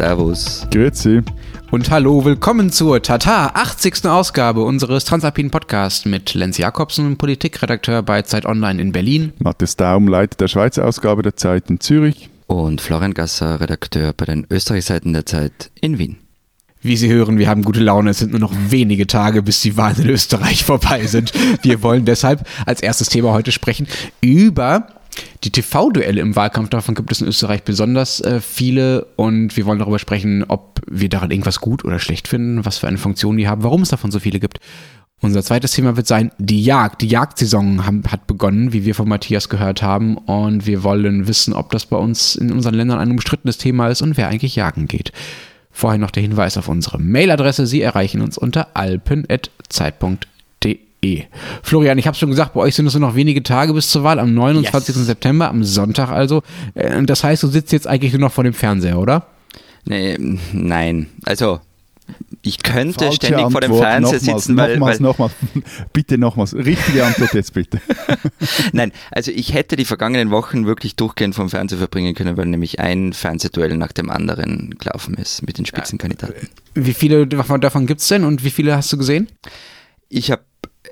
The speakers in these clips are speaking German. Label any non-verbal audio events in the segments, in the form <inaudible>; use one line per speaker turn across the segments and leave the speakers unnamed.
Servus.
Grüezi.
Und hallo, willkommen zur Tata 80. Ausgabe unseres Transalpinen Podcasts mit Lenz Jakobsen, Politikredakteur bei Zeit Online in Berlin.
Matthias Daum, Leiter der Schweizer Ausgabe der Zeit in Zürich.
Und Florian Gasser, Redakteur bei den Österreichseiten der Zeit in Wien.
Wie Sie hören, wir haben gute Laune. Es sind nur noch wenige Tage, bis die Wahlen in Österreich <laughs> vorbei sind. Wir wollen deshalb als erstes Thema heute sprechen über die TV-Duelle im Wahlkampf, davon gibt es in Österreich besonders äh, viele und wir wollen darüber sprechen, ob wir daran irgendwas gut oder schlecht finden, was für eine Funktion die haben, warum es davon so viele gibt. Unser zweites Thema wird sein, die Jagd. Die Jagdsaison haben, hat begonnen, wie wir von Matthias gehört haben und wir wollen wissen, ob das bei uns in unseren Ländern ein umstrittenes Thema ist und wer eigentlich jagen geht. Vorher noch der Hinweis auf unsere Mailadresse. Sie erreichen uns unter alpen.zeit.de E. Florian, ich habe schon gesagt, bei euch sind es nur noch wenige Tage bis zur Wahl, am 29. Yes. September, am Sonntag also. Äh, das heißt, du sitzt jetzt eigentlich nur noch vor dem Fernseher, oder?
Nee, nein, also ich könnte Falsche ständig Antwort. vor dem Fernseher nochmals, sitzen, weil,
nochmals, weil nochmals, <laughs> bitte nochmals, richtige Antwort jetzt bitte. <laughs>
Nein, also ich hätte die vergangenen Wochen wirklich durchgehend vom Fernseher verbringen können, weil nämlich ein Fernsehduell nach dem anderen gelaufen ist mit den Spitzenkandidaten.
Wie viele davon, davon gibt es denn und wie viele hast du gesehen?
Ich habe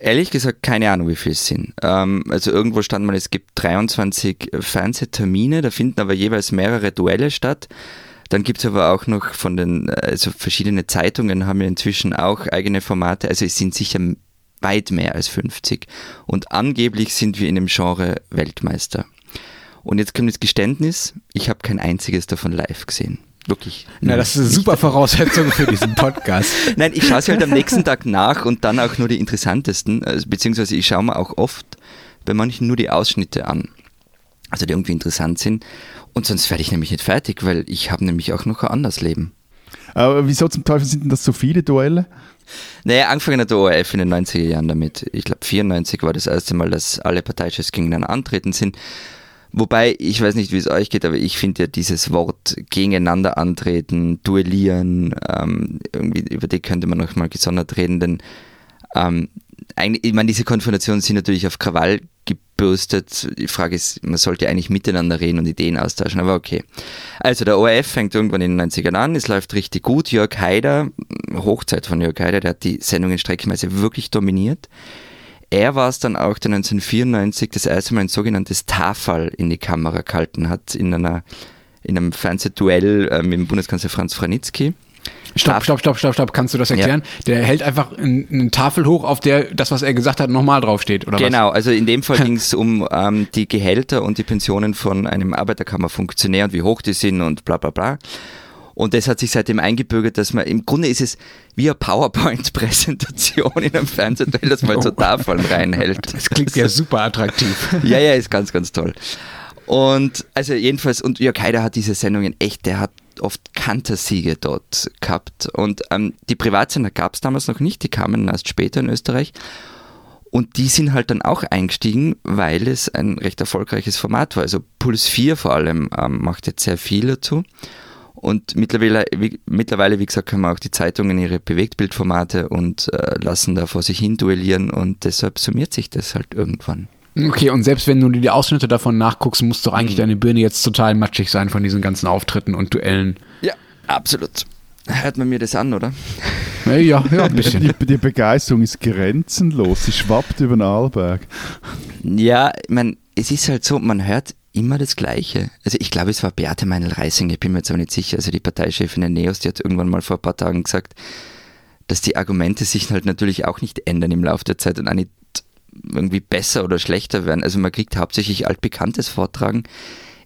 ehrlich gesagt keine Ahnung, wie viel es sind. Ähm, also irgendwo stand mal, es gibt 23 Fernsehtermine, da finden aber jeweils mehrere Duelle statt. Dann gibt es aber auch noch von den, also verschiedene Zeitungen haben ja inzwischen auch eigene Formate, also es sind sicher weit mehr als 50. Und angeblich sind wir in dem Genre Weltmeister. Und jetzt kommt das Geständnis, ich habe kein einziges davon live gesehen. Wirklich.
Na, das ist eine super Voraussetzung für diesen <laughs> Podcast.
Nein, ich schaue sie halt am nächsten Tag nach und dann auch nur die interessantesten, also, beziehungsweise ich schaue mir auch oft bei manchen nur die Ausschnitte an, also die irgendwie interessant sind. Und sonst werde ich nämlich nicht fertig, weil ich habe nämlich auch noch ein anderes Leben.
Aber wieso zum Teufel sind denn das so viele Duelle?
Naja, angefangen hat der ORF in den 90er Jahren damit. Ich glaube, 94 war das erste Mal, dass alle Parteichefs gegeneinander antreten sind. Wobei, ich weiß nicht, wie es euch geht, aber ich finde ja dieses Wort gegeneinander antreten, duellieren, ähm, irgendwie über die könnte man noch mal gesondert reden, denn ähm, eigentlich, ich meine, diese Konfrontationen sind natürlich auf Krawall gebürstet. Die Frage ist, man sollte eigentlich miteinander reden und Ideen austauschen, aber okay. Also der ORF fängt irgendwann in den 90ern an, es läuft richtig gut. Jörg Haider, Hochzeit von Jörg Haider, der hat die Sendungen streckenweise wirklich dominiert. Er war es dann auch, der 1994 das erste Mal ein sogenanntes Tafel in die Kamera gehalten hat, in, einer, in einem Fernsehduell äh, mit dem Bundeskanzler Franz Franitzky.
Stopp, stopp, stopp, stopp, stopp. Kannst du das erklären? Ja. Der hält einfach eine Tafel hoch, auf der das, was er gesagt hat, nochmal draufsteht, oder
Genau, was? also in dem Fall <laughs> ging es um ähm, die Gehälter und die Pensionen von einem Arbeiterkammerfunktionär und wie hoch die sind und bla bla bla. Und das hat sich seitdem eingebürgert, dass man, im Grunde ist es wie eine PowerPoint-Präsentation in einem Fernsehduell, dass man oh. so Tafeln reinhält.
Das klingt ja <laughs> super attraktiv.
ja, ja, ist ganz, ganz toll. Und also jedenfalls, und Jörg Haider hat diese Sendungen echt, der hat oft Kantersiege dort gehabt. Und ähm, die Privatsender gab es damals noch nicht, die kamen erst später in Österreich. Und die sind halt dann auch eingestiegen, weil es ein recht erfolgreiches Format war. Also Puls 4 vor allem ähm, macht jetzt sehr viel dazu. Und mittlerweile, wie, mittlerweile, wie gesagt, haben auch die Zeitungen ihre Bewegtbildformate und äh, lassen da vor sich hin duellieren und deshalb summiert sich das halt irgendwann.
Okay, und selbst wenn du dir die Ausschnitte davon nachguckst, muss doch eigentlich mhm. deine Birne jetzt total matschig sein von diesen ganzen Auftritten und Duellen.
Ja, absolut. Hört man mir das an, oder?
Ja, ja, ein bisschen.
Die, die Begeisterung ist grenzenlos, sie schwappt über den Arlberg.
Ja, ich meine, es ist halt so, man hört immer das Gleiche. Also ich glaube, es war Beate Meinl-Reising, ich bin mir jetzt aber nicht sicher. Also die Parteichefin der NEOS, die hat irgendwann mal vor ein paar Tagen gesagt, dass die Argumente sich halt natürlich auch nicht ändern im Laufe der Zeit und auch nicht irgendwie besser oder schlechter werden. Also man kriegt hauptsächlich altbekanntes Vortragen.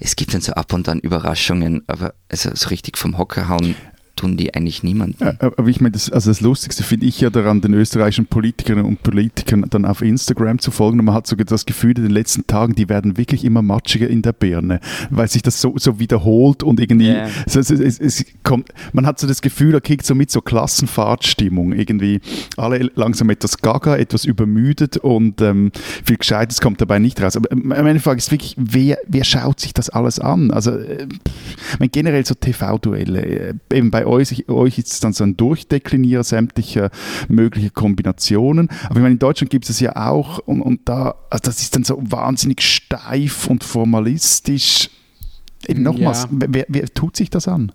Es gibt dann so ab und an Überraschungen, aber also so richtig vom Hocker hauen tun die eigentlich niemanden. Ja,
aber ich meine, das, also das Lustigste finde ich ja daran, den österreichischen Politikerinnen und Politikern dann auf Instagram zu folgen. Und man hat sogar das Gefühl, in den letzten Tagen, die werden wirklich immer matschiger in der Birne, weil sich das so, so wiederholt und irgendwie, yeah. so, es, es, es, kommt, man hat so das Gefühl, er kriegt so mit so Klassenfahrtstimmung irgendwie. Alle langsam etwas gaga, etwas übermüdet und ähm, viel Gescheites kommt dabei nicht raus. Aber meine Frage ist wirklich, wer, wer schaut sich das alles an? Also, äh, generell so TV-Duelle, äh, eben bei euch, euch ist es dann so ein Durchdeklinieren sämtlicher möglicher Kombinationen. Aber ich meine, in Deutschland gibt es es ja auch und, und da, also das ist dann so wahnsinnig steif und formalistisch. Eben nochmals, ja. wer, wer tut sich das an?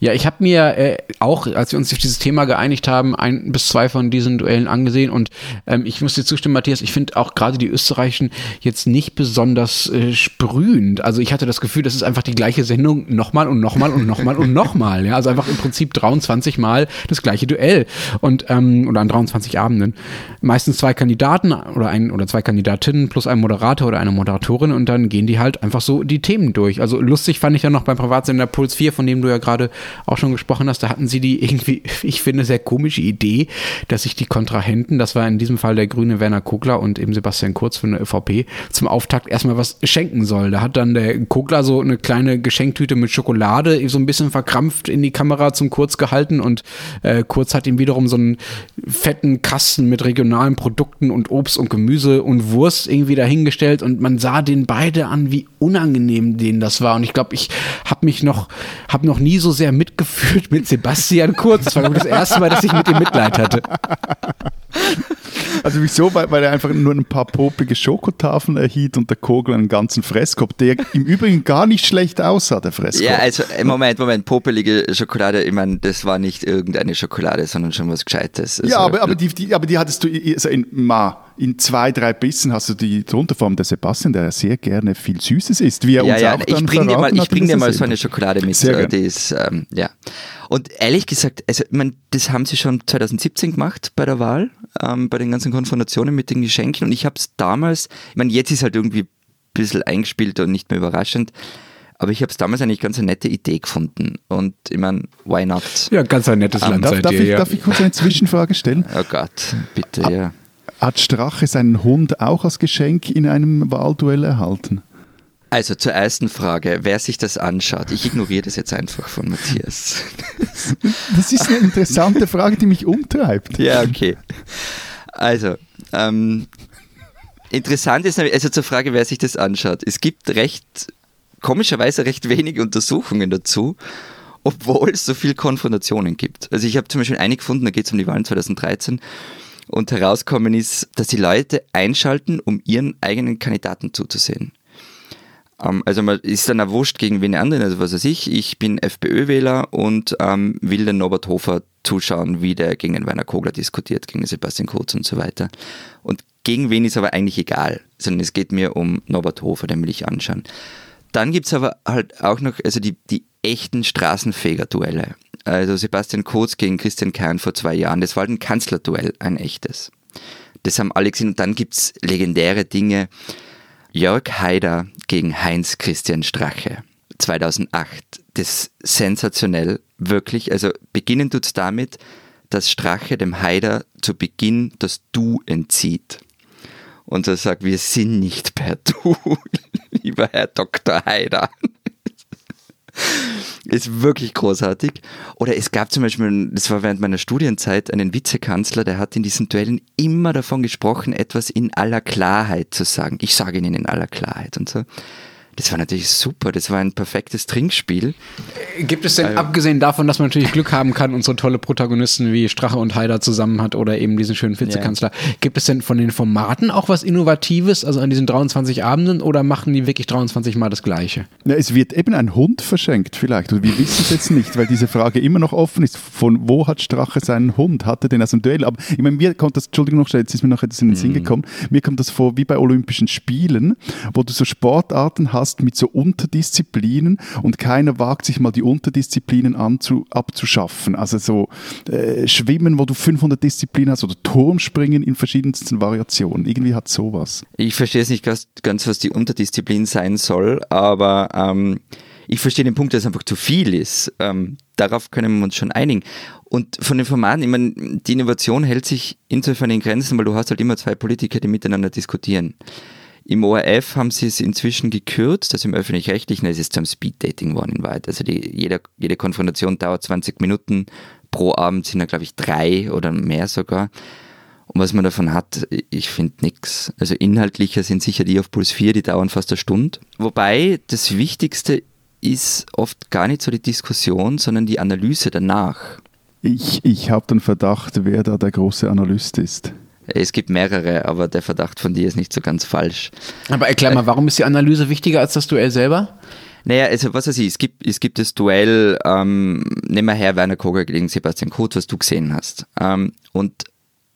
Ja, ich habe mir äh, auch, als wir uns auf dieses Thema geeinigt haben, ein bis zwei von diesen Duellen angesehen und ähm, ich muss dir zustimmen, Matthias, ich finde auch gerade die Österreichischen jetzt nicht besonders äh, sprühend. Also ich hatte das Gefühl, das ist einfach die gleiche Sendung nochmal und nochmal und nochmal und nochmal. Ja, also einfach im Prinzip 23 Mal das gleiche Duell und ähm, oder an 23 Abenden. Meistens zwei Kandidaten oder ein oder zwei Kandidatinnen plus ein Moderator oder eine Moderatorin und dann gehen die halt einfach so die Themen durch. Also lustig fand ich ja noch beim Privatsender Puls 4, von dem du ja gerade gerade auch schon gesprochen hast, da hatten sie die irgendwie, <laughs> ich finde, sehr komische Idee, dass sich die Kontrahenten, das war in diesem Fall der grüne Werner Kogler und eben Sebastian Kurz von der ÖVP, zum Auftakt erstmal was schenken soll. Da hat dann der Kogler so eine kleine Geschenktüte mit Schokolade so ein bisschen verkrampft in die Kamera zum Kurz gehalten und äh, Kurz hat ihm wiederum so einen fetten Kasten mit regionalen Produkten und Obst und Gemüse und Wurst irgendwie dahingestellt und man sah den beide an, wie unangenehm denen das war und ich glaube, ich habe mich noch, habe noch nie so so sehr mitgefühlt mit Sebastian Kurz. Das war das erste Mal, dass ich mit ihm Mitleid hatte.
Also wieso? Weil, weil er einfach nur ein paar popige Schokotafeln erhielt und der Kogel einen ganzen Fresskorb, der im Übrigen gar nicht schlecht aussah, der Fresskorb.
Ja, also äh, Moment, Moment, popelige Schokolade, ich meine, das war nicht irgendeine Schokolade, sondern schon was Gescheites.
Also, ja, aber, aber, die, die, aber die hattest du also in, ma, in zwei, drei Bissen hast du die drunter vom der Sebastian, der sehr gerne viel Süßes isst, wie er
ja,
uns
ja,
auch
ich
dann
bring dir mal, ich
hat,
bring
wie
dir mal so eine Schokolade mit,
Sehr
äh, die ist, ähm, ja. Und ehrlich gesagt, also ich meine, das haben sie schon 2017 gemacht bei der Wahl, ähm, bei den ganzen Konfrontationen mit den Geschenken. Und ich habe es damals, ich meine, jetzt ist halt irgendwie ein bisschen eingespielt und nicht mehr überraschend. Aber ich habe es damals eigentlich ganz eine nette Idee gefunden. Und ich meine, why not?
Ja, ganz ein nettes
Ähm,
Land
Darf, darf, ich,
ja.
darf ich kurz eine Zwischenfrage stellen? <laughs>
Oh Gott, bitte, ja.
Hat Strache seinen Hund auch als Geschenk in einem Wahlduell erhalten?
Also zur ersten Frage, wer sich das anschaut. Ich ignoriere das jetzt einfach von Matthias. <laughs>
Das ist eine interessante Frage, die mich umtreibt.
Ja, okay. Also, ähm, interessant ist, nämlich- also zur Frage, wer sich das anschaut. Es gibt recht, komischerweise recht wenige Untersuchungen dazu, obwohl es so viel Konfrontationen gibt. Also ich habe zum Beispiel eine gefunden, da geht es um die Wahlen 2013 und herauskommen ist, dass die Leute einschalten, um ihren eigenen Kandidaten zuzusehen. Ähm, also man ist dann auch wurscht gegen wen anderen, also was weiß ich, ich bin FPÖ-Wähler und ähm, will den Norbert Hofer zuschauen, wie der gegen den Werner Kogler diskutiert, gegen Sebastian Kurz und so weiter. Und gegen wen ist aber eigentlich egal, sondern es geht mir um Norbert Hofer, den will ich anschauen. Dann gibt es aber halt auch noch also die, die echten Straßenfeger-Duelle. Also Sebastian Kurz gegen Christian Kern vor zwei Jahren, das war halt ein Kanzlerduell, ein echtes. Das haben alle gesehen und dann gibt es legendäre Dinge, Jörg Haider gegen Heinz Christian Strache 2008. Das ist sensationell, wirklich. Also beginnen tut's damit, dass Strache dem Haider zu Beginn das Du entzieht. Und er sagt, wir sind nicht per Du, <laughs> lieber Herr Dr. Haider. <laughs> Ist wirklich großartig. Oder es gab zum Beispiel, das war während meiner Studienzeit, einen Vizekanzler, der hat in diesen Duellen immer davon gesprochen, etwas in aller Klarheit zu sagen. Ich sage Ihnen in aller Klarheit und so. Das war natürlich super, das war ein perfektes Trinkspiel.
Gibt es denn, abgesehen davon, dass man natürlich Glück haben kann und so tolle Protagonisten wie Strache und Haider zusammen hat oder eben diesen schönen Vizekanzler, gibt es denn von den Formaten auch was Innovatives, also an diesen 23 Abenden, oder machen die wirklich 23 Mal das Gleiche?
Ja, es wird eben ein Hund verschenkt vielleicht. Und wir wissen es jetzt nicht, weil diese Frage immer noch offen ist. Von wo hat Strache seinen Hund? Hat er den aus dem Duell? Aber ich meine, mir kommt das, Entschuldigung noch schnell, jetzt ist mir noch etwas in den Sinn gekommen. Mir kommt das vor wie bei Olympischen Spielen, wo du so Sportarten hast mit so Unterdisziplinen und keiner wagt sich mal die Unterdisziplinen anzu, abzuschaffen. Also so äh, Schwimmen, wo du 500 Disziplinen hast oder Turmspringen in verschiedensten Variationen. Irgendwie hat sowas.
Ich verstehe es nicht ganz, ganz, was die Unterdisziplin sein soll, aber ähm, ich verstehe den Punkt, dass es einfach zu viel ist. Ähm, darauf können wir uns schon einigen. Und von den Formaten, ich meine, die Innovation hält sich insofern in Grenzen, weil du hast halt immer zwei Politiker, die miteinander diskutieren. Im ORF haben sie es inzwischen gekürzt, also im Öffentlich-Rechtlichen ist es zum Speeddating geworden in Wahrheit. Also die, jede, jede Konfrontation dauert 20 Minuten, pro Abend sind da glaube ich drei oder mehr sogar. Und was man davon hat, ich finde nix. Also inhaltlicher sind sicher die auf Puls 4, die dauern fast eine Stunde. Wobei das Wichtigste ist oft gar nicht so die Diskussion, sondern die Analyse danach.
Ich, ich habe den Verdacht, wer da der große Analyst ist.
Es gibt mehrere, aber der Verdacht von dir ist nicht so ganz falsch.
Aber erklär mal, warum ist die Analyse wichtiger als das Duell selber?
Naja, also was weiß ich, es gibt, es gibt das Duell, ähm, nehmen wir her Werner Koger gegen Sebastian Kurz, was du gesehen hast. Ähm, und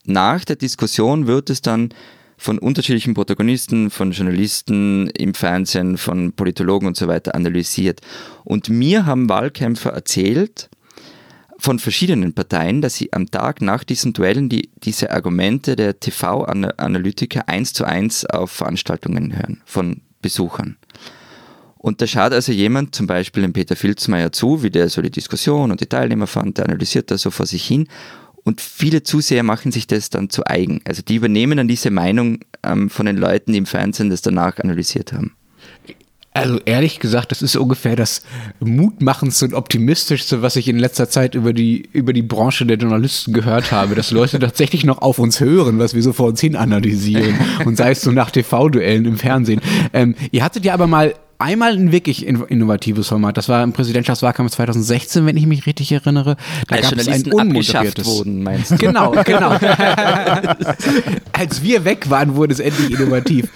nach der Diskussion wird es dann von unterschiedlichen Protagonisten, von Journalisten im Fernsehen, von Politologen und so weiter analysiert. Und mir haben Wahlkämpfer erzählt, von verschiedenen Parteien, dass sie am Tag nach diesen Duellen die, diese Argumente der TV-Analytiker eins zu eins auf Veranstaltungen hören, von Besuchern. Und da schaut also jemand, zum Beispiel dem Peter Filzmeier zu, wie der so die Diskussion und die Teilnehmer fand, der analysiert das so vor sich hin und viele Zuseher machen sich das dann zu eigen. Also die übernehmen dann diese Meinung ähm, von den Leuten, die im Fernsehen das danach analysiert haben.
Also ehrlich gesagt, das ist ungefähr das mutmachendste und optimistischste, was ich in letzter Zeit über die, über die Branche der Journalisten gehört habe, dass Leute tatsächlich noch auf uns hören, was wir so vor uns hin analysieren <laughs> und sei es so nach TV-Duellen im Fernsehen. Ähm, ihr hattet ja aber mal einmal ein wirklich innovatives Format. Das war im Präsidentschaftswahlkampf 2016, wenn ich mich richtig erinnere.
Da Als gab es ein unmoderiertes. Wurden, meinst du?
Genau, genau. <laughs> <laughs> Als wir weg waren, wurde es endlich innovativ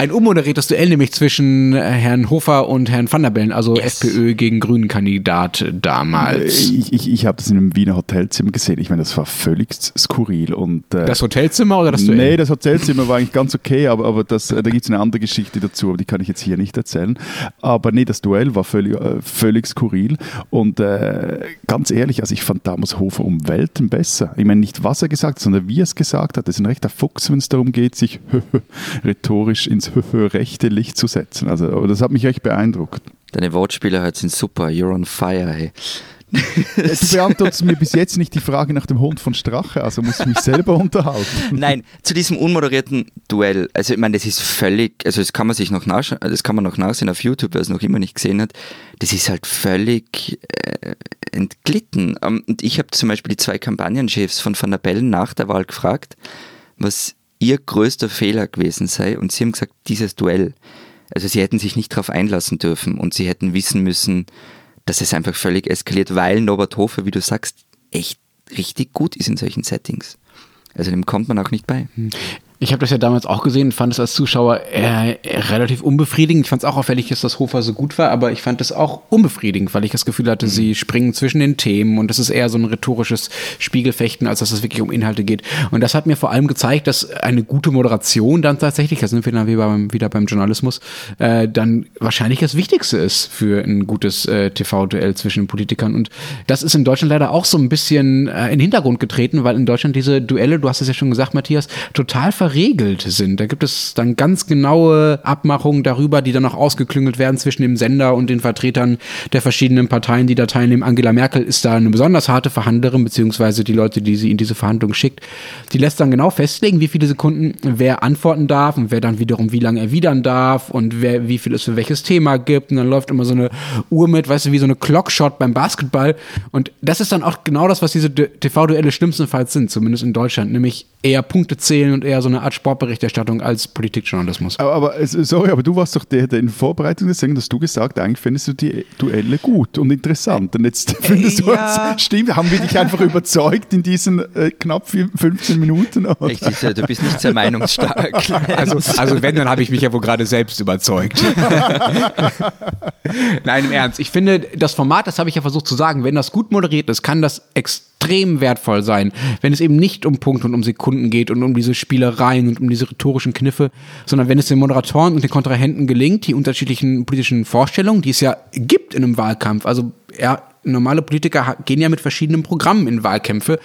ein unmoderiertes Duell nämlich zwischen äh, Herrn Hofer und Herrn Van der Bellen, also yes. FPÖ gegen Grünen-Kandidat damals.
Ich, ich, ich habe das in einem Wiener Hotelzimmer gesehen. Ich meine, das war völlig skurril. Und,
äh, das Hotelzimmer oder das Duell?
Nee, das Hotelzimmer war eigentlich ganz okay, aber, aber das, äh, da gibt es eine andere Geschichte dazu, aber die kann ich jetzt hier nicht erzählen. Aber nee, das Duell war völlig, äh, völlig skurril. Und äh, ganz ehrlich, also ich fand damals Hofer um Welten besser. Ich meine, nicht was er gesagt hat, sondern wie er es gesagt hat. Das ist ein rechter Fuchs, wenn es darum geht, sich <laughs> rhetorisch ins rechte Licht zu setzen. Also das hat mich echt beeindruckt.
Deine Wortspiele heute sind super. You're on fire, hey.
du beantwortest mir bis jetzt nicht die Frage nach dem Hund von Strache, also muss ich mich selber unterhalten. <laughs>
Nein, zu diesem unmoderierten Duell, also ich meine, das ist völlig, also das kann man sich noch nachschauen, das kann man noch nachsehen auf YouTube, wer es noch immer nicht gesehen hat, das ist halt völlig äh, entglitten. Um, und ich habe zum Beispiel die zwei Kampagnenchefs von Van der Bellen nach der Wahl gefragt, was ihr größter Fehler gewesen sei und sie haben gesagt, dieses Duell. Also sie hätten sich nicht darauf einlassen dürfen und sie hätten wissen müssen, dass es einfach völlig eskaliert, weil Norbert Hofer, wie du sagst, echt richtig gut ist in solchen Settings. Also dem kommt man auch nicht bei.
Ich habe das ja damals auch gesehen, fand es als Zuschauer äh, relativ unbefriedigend. Ich fand es auch auffällig, dass das Hofer so gut war, aber ich fand es auch unbefriedigend, weil ich das Gefühl hatte, mhm. sie springen zwischen den Themen und das ist eher so ein rhetorisches Spiegelfechten, als dass es wirklich um Inhalte geht. Und das hat mir vor allem gezeigt, dass eine gute Moderation dann tatsächlich, da sind wir dann wieder beim, wieder beim Journalismus, äh, dann wahrscheinlich das Wichtigste ist für ein gutes äh, TV-Duell zwischen Politikern. Und das ist in Deutschland leider auch so ein bisschen äh, in den Hintergrund getreten, weil in Deutschland diese Duelle, du hast es ja schon gesagt, Matthias, total ver verregelt sind. Da gibt es dann ganz genaue Abmachungen darüber, die dann auch ausgeklüngelt werden zwischen dem Sender und den Vertretern der verschiedenen Parteien, die da teilnehmen. Angela Merkel ist da eine besonders harte Verhandlerin, beziehungsweise die Leute, die sie in diese Verhandlung schickt. Die lässt dann genau festlegen, wie viele Sekunden wer antworten darf und wer dann wiederum wie lange erwidern darf und wer, wie viel es für welches Thema gibt. Und dann läuft immer so eine Uhr mit, weißt du, wie so eine Clockshot beim Basketball. Und das ist dann auch genau das, was diese TV-Duelle schlimmstenfalls sind, zumindest in Deutschland, nämlich eher Punkte zählen und eher so eine Art Sportberichterstattung als Politikjournalismus.
Aber, aber sorry, aber du warst doch der, der in Vorbereitung des dass du gesagt, eigentlich findest du die Duelle gut und interessant. Und jetzt findest du, ja. stimmt, haben wir dich einfach überzeugt in diesen äh, knapp 15 Minuten?
Oder? Richtig, du bist nicht sehr meinungsstark. <laughs>
also, also wenn, dann habe ich mich ja wohl gerade selbst überzeugt. <laughs> Nein, im Ernst. Ich finde, das Format, das habe ich ja versucht zu sagen, wenn das gut moderiert ist, kann das extrem extrem wertvoll sein, wenn es eben nicht um Punkte und um Sekunden geht und um diese Spielereien und um diese rhetorischen Kniffe, sondern wenn es den Moderatoren und den Kontrahenten gelingt, die unterschiedlichen politischen Vorstellungen, die es ja gibt in einem Wahlkampf, also ja, normale Politiker gehen ja mit verschiedenen Programmen in Wahlkämpfe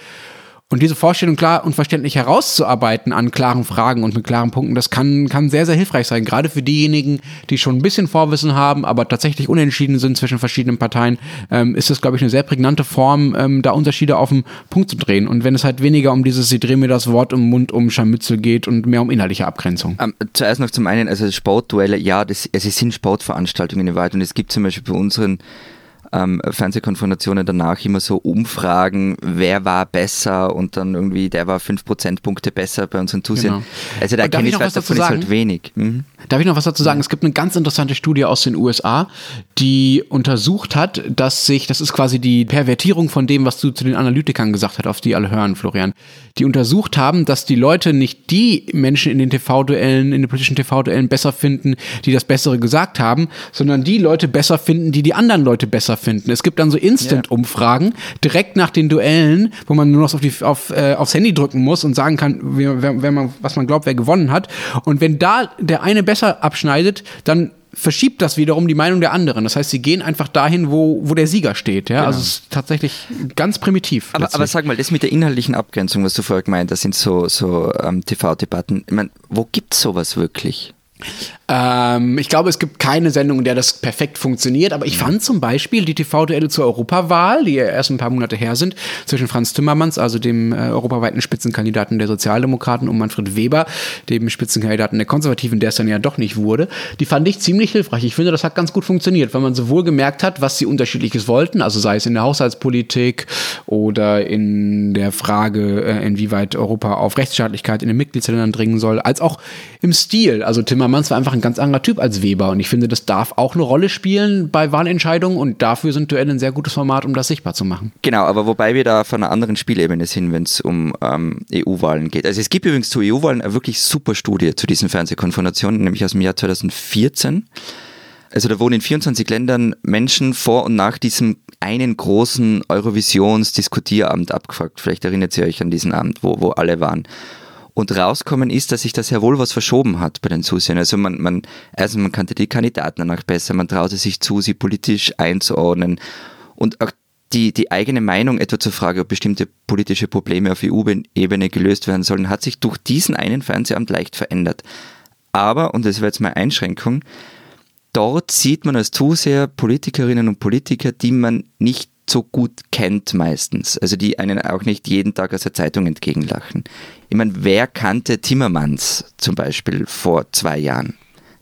und diese Vorstellung klar und verständlich herauszuarbeiten an klaren Fragen und mit klaren Punkten, das kann, kann sehr, sehr hilfreich sein. Gerade für diejenigen, die schon ein bisschen Vorwissen haben, aber tatsächlich unentschieden sind zwischen verschiedenen Parteien, ähm, ist das, glaube ich, eine sehr prägnante Form, ähm, da Unterschiede auf den Punkt zu drehen. Und wenn es halt weniger um dieses, sie drehen mir das Wort im Mund um Scharmützel geht und mehr um inhaltliche Abgrenzung.
Ähm, zuerst noch zum einen, also Sportduelle, ja, das, also es sind Sportveranstaltungen in Wahrheit und es gibt zum Beispiel bei unseren ähm, Fernsehkonfrontationen danach immer so Umfragen, wer war besser und dann irgendwie, der war fünf Prozentpunkte besser bei unseren Zusehern. Genau. Also da kenne ich was davon ist halt wenig. Mhm.
Darf ich noch was dazu sagen? Es gibt eine ganz interessante Studie aus den USA, die untersucht hat, dass sich, das ist quasi die Pervertierung von dem, was du zu den Analytikern gesagt hast, auf die alle hören, Florian, die untersucht haben, dass die Leute nicht die Menschen in den TV-Duellen, in den politischen TV-Duellen besser finden, die das Bessere gesagt haben, sondern die Leute besser finden, die die anderen Leute besser finden. Es gibt dann so Instant-Umfragen direkt nach den Duellen, wo man nur noch auf die, auf, äh, aufs Handy drücken muss und sagen kann, wer, wer, man, was man glaubt, wer gewonnen hat. Und wenn da der eine besser abschneidet, dann verschiebt das wiederum die Meinung der anderen. Das heißt, sie gehen einfach dahin, wo, wo der Sieger steht. Ja? Also es ist tatsächlich ganz primitiv.
Aber, aber sag mal, das mit der inhaltlichen Abgrenzung, was du vorher gemeint hast, sind so, so ähm, TV-Debatten. Ich meine, wo gibt es sowas wirklich?
Ähm, ich glaube, es gibt keine Sendung, in der das perfekt funktioniert, aber ich fand zum Beispiel die TV-Duelle zur Europawahl, die ja erst ein paar Monate her sind, zwischen Franz Timmermans, also dem äh, europaweiten Spitzenkandidaten der Sozialdemokraten, und Manfred Weber, dem Spitzenkandidaten der Konservativen, der es dann ja doch nicht wurde, die fand ich ziemlich hilfreich. Ich finde, das hat ganz gut funktioniert, weil man sowohl gemerkt hat, was sie unterschiedliches wollten, also sei es in der Haushaltspolitik oder in der Frage, äh, inwieweit Europa auf Rechtsstaatlichkeit in den Mitgliedsländern dringen soll, als auch im Stil. Also Timmermans war einfach ein ganz anderer Typ als Weber. Und ich finde, das darf auch eine Rolle spielen bei Wahlentscheidungen und dafür sind Duelle ein sehr gutes Format, um das sichtbar zu machen.
Genau, aber wobei wir da von einer anderen Spielebene sind, wenn es um ähm, EU-Wahlen geht. Also es gibt übrigens zu EU-Wahlen eine wirklich super Studie zu diesen Fernsehkonfrontationen, nämlich aus dem Jahr 2014. Also da wurden in 24 Ländern Menschen vor und nach diesem einen großen Eurovisions-Diskutierabend abgefragt. Vielleicht erinnert ihr euch an diesen Abend, wo, wo alle waren. Und rauskommen ist, dass sich da sehr wohl was verschoben hat bei den Zusehern. Also man, man, also man kannte die Kandidaten danach besser, man traute sich zu, sie politisch einzuordnen. Und auch die, die eigene Meinung etwa zur Frage, ob bestimmte politische Probleme auf EU-Ebene gelöst werden sollen, hat sich durch diesen einen Fernsehamt leicht verändert. Aber, und das wäre jetzt meine Einschränkung, dort sieht man als Zuseher Politikerinnen und Politiker, die man nicht so gut kennt meistens. Also die einen auch nicht jeden Tag aus der Zeitung entgegenlachen. Ich meine, wer kannte Timmermans zum Beispiel vor zwei Jahren?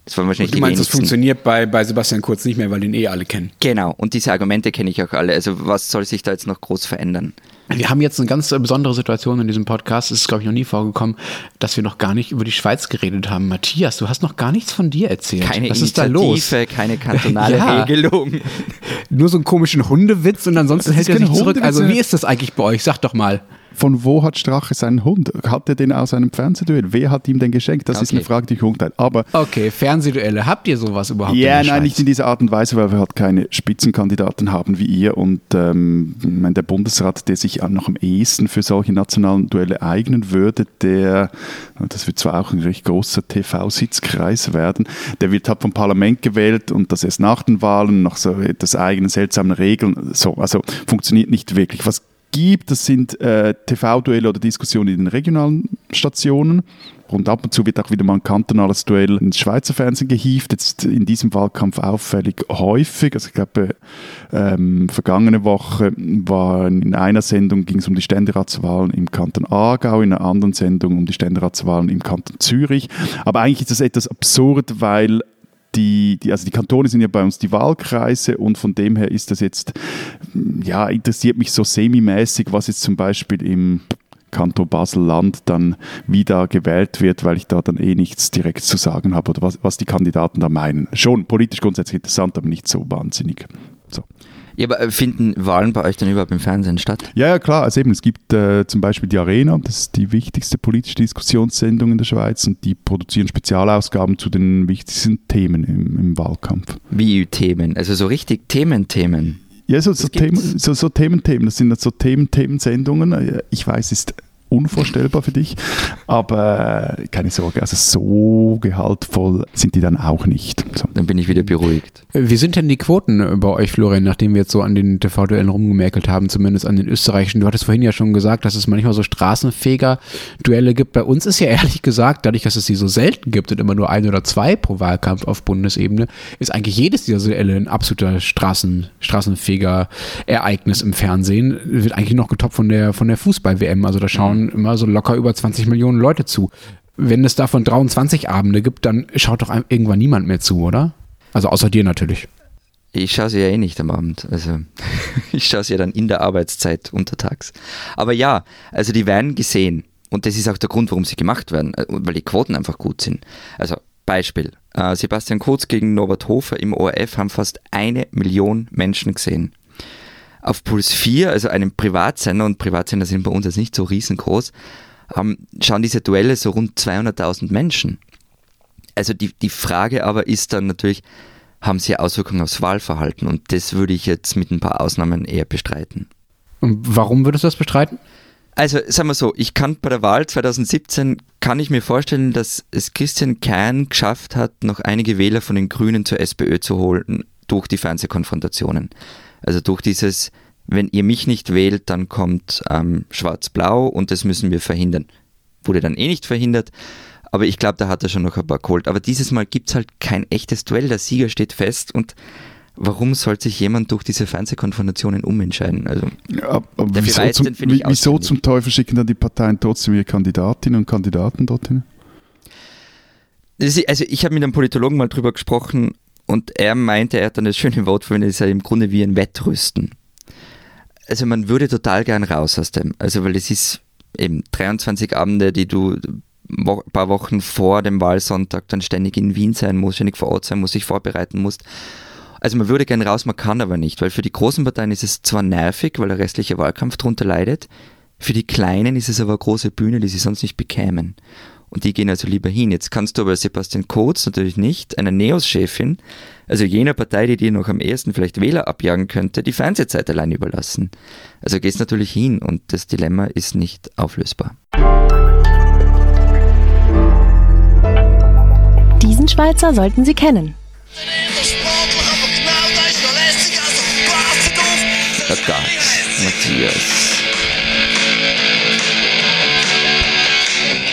Das war wahrscheinlich und du meinst, das funktioniert bei, bei Sebastian Kurz nicht mehr, weil den eh alle kennen.
Genau, und diese Argumente kenne ich auch alle. Also was soll sich da jetzt noch groß verändern?
Wir haben jetzt eine ganz besondere Situation in diesem Podcast. Es ist, glaube ich, noch nie vorgekommen, dass wir noch gar nicht über die Schweiz geredet haben. Matthias, du hast noch gar nichts von dir erzählt.
Keine Was ist da los? keine kantonale <laughs> ja. Regelung.
Nur so einen komischen Hundewitz und ansonsten hält er sich zurück. Also wie ist das eigentlich bei euch? Sag doch mal.
Von wo hat Strache seinen Hund? Hat er den aus einem Fernsehduell? Wer hat ihm den geschenkt? Das okay. ist eine Frage, die ich umteilt.
Aber okay, Fernsehduelle. Habt ihr sowas überhaupt?
Ja, nein, nicht in dieser Art und Weise, weil wir halt keine Spitzenkandidaten haben wie ihr. Und ähm, der Bundesrat, der sich noch am ehesten für solche nationalen Duelle eignen würde, der, das wird zwar auch ein recht großer TV-Sitzkreis werden, der wird halt vom Parlament gewählt und das erst nach den Wahlen, nach so etwas eigenen seltsamen Regeln. So, also funktioniert nicht wirklich. Was gibt. Das sind äh, TV-Duelle oder Diskussionen in den regionalen Stationen. Und ab und zu wird auch wieder mal ein kantonales Duell ins Schweizer Fernsehen gehievt. Jetzt in diesem Wahlkampf auffällig häufig. Also ich glaube, ähm, vergangene Woche war in einer Sendung ging es um die Ständeratswahlen im Kanton Aargau, in einer anderen Sendung um die Ständeratswahlen im Kanton Zürich. Aber eigentlich ist das etwas absurd, weil die, die, also die Kantone sind ja bei uns die Wahlkreise und von dem her ist das jetzt, ja, interessiert mich so semi-mäßig, was jetzt zum Beispiel im Kanton Basel-Land dann wieder gewählt wird, weil ich da dann eh nichts direkt zu sagen habe oder was, was die Kandidaten da meinen. Schon politisch grundsätzlich interessant, aber nicht so wahnsinnig. So.
Ja, aber äh, finden Wahlen bei euch dann überhaupt im Fernsehen statt?
Ja, ja klar. Also eben, es gibt äh, zum Beispiel die Arena, das ist die wichtigste politische Diskussionssendung in der Schweiz und die produzieren Spezialausgaben zu den wichtigsten Themen im, im Wahlkampf.
Wie Themen? Also so richtig Themen-Themen?
Ja, so, so, Themen, so, so Themen-Themen. Das sind so Themen-Themensendungen. Ich weiß, es ist unvorstellbar für dich. Aber äh, keine Sorge, also so gehaltvoll sind die dann auch nicht. So.
Dann bin ich wieder beruhigt.
Wie sind denn die Quoten bei euch, Florian, nachdem wir jetzt so an den TV-Duellen rumgemerkelt haben, zumindest an den österreichischen? Du hattest vorhin ja schon gesagt, dass es manchmal so Straßenfeger-Duelle gibt. Bei uns ist ja ehrlich gesagt, dadurch, dass es sie so selten gibt und immer nur ein oder zwei pro Wahlkampf auf Bundesebene, ist eigentlich jedes dieser Duelle ein absoluter Straßen, Straßenfeger-Ereignis im Fernsehen. Wird eigentlich noch getoppt von der, von der Fußball-WM. Also da schauen immer so locker über 20 Millionen Leute zu. Wenn es davon 23 Abende gibt, dann schaut doch irgendwann niemand mehr zu, oder? Also außer dir natürlich.
Ich schaue sie ja eh nicht am Abend. Also <laughs> ich schaue sie ja dann in der Arbeitszeit untertags. Aber ja, also die werden gesehen. Und das ist auch der Grund, warum sie gemacht werden, äh, weil die Quoten einfach gut sind. Also Beispiel. Äh, Sebastian Kurz gegen Norbert Hofer im ORF haben fast eine Million Menschen gesehen. Auf Puls 4, also einem Privatsender, und Privatsender sind bei uns jetzt nicht so riesengroß, ähm, schauen diese Duelle so rund 200.000 Menschen. Also die, die Frage aber ist dann natürlich, haben sie Auswirkungen aufs Wahlverhalten? Und das würde ich jetzt mit ein paar Ausnahmen eher bestreiten.
Und warum würdest du das bestreiten?
Also sagen wir so, ich kann bei der Wahl 2017, kann ich mir vorstellen, dass es Christian Kern geschafft hat, noch einige Wähler von den Grünen zur SPÖ zu holen durch die Fernsehkonfrontationen. Also durch dieses, wenn ihr mich nicht wählt, dann kommt ähm, Schwarz-Blau und das müssen wir verhindern. Wurde dann eh nicht verhindert, aber ich glaube, da hat er schon noch ein paar geholt. Aber dieses Mal gibt es halt kein echtes Duell, der Sieger steht fest und warum soll sich jemand durch diese Fernsehkonfrontationen umentscheiden? Also,
ja, wieso, zum, wieso zum Teufel schicken dann die Parteien trotzdem ihre Kandidatinnen und Kandidaten dorthin?
Also ich habe mit einem Politologen mal drüber gesprochen und er meinte, er hat dann das schöne Wort verwendet, ist ja im Grunde wie ein Wettrüsten. Also man würde total gern raus aus dem. Also weil es ist eben 23 Abende, die du ein paar Wochen vor dem Wahlsonntag dann ständig in Wien sein musst, ständig vor Ort sein musst, sich vorbereiten musst. Also man würde gerne raus, man kann aber nicht, weil für die großen Parteien ist es zwar nervig, weil der restliche Wahlkampf darunter leidet, für die Kleinen ist es aber eine große Bühne, die sie sonst nicht bekämen. Und die gehen also lieber hin. Jetzt kannst du aber Sebastian Kurz natürlich nicht, einer Neos-Chefin, also jener Partei, die dir noch am ersten vielleicht Wähler abjagen könnte, die Fernsehzeit allein überlassen. Also gehst natürlich hin und das Dilemma ist nicht auflösbar.
Diesen Schweizer sollten Sie kennen.
Gott, Matthias.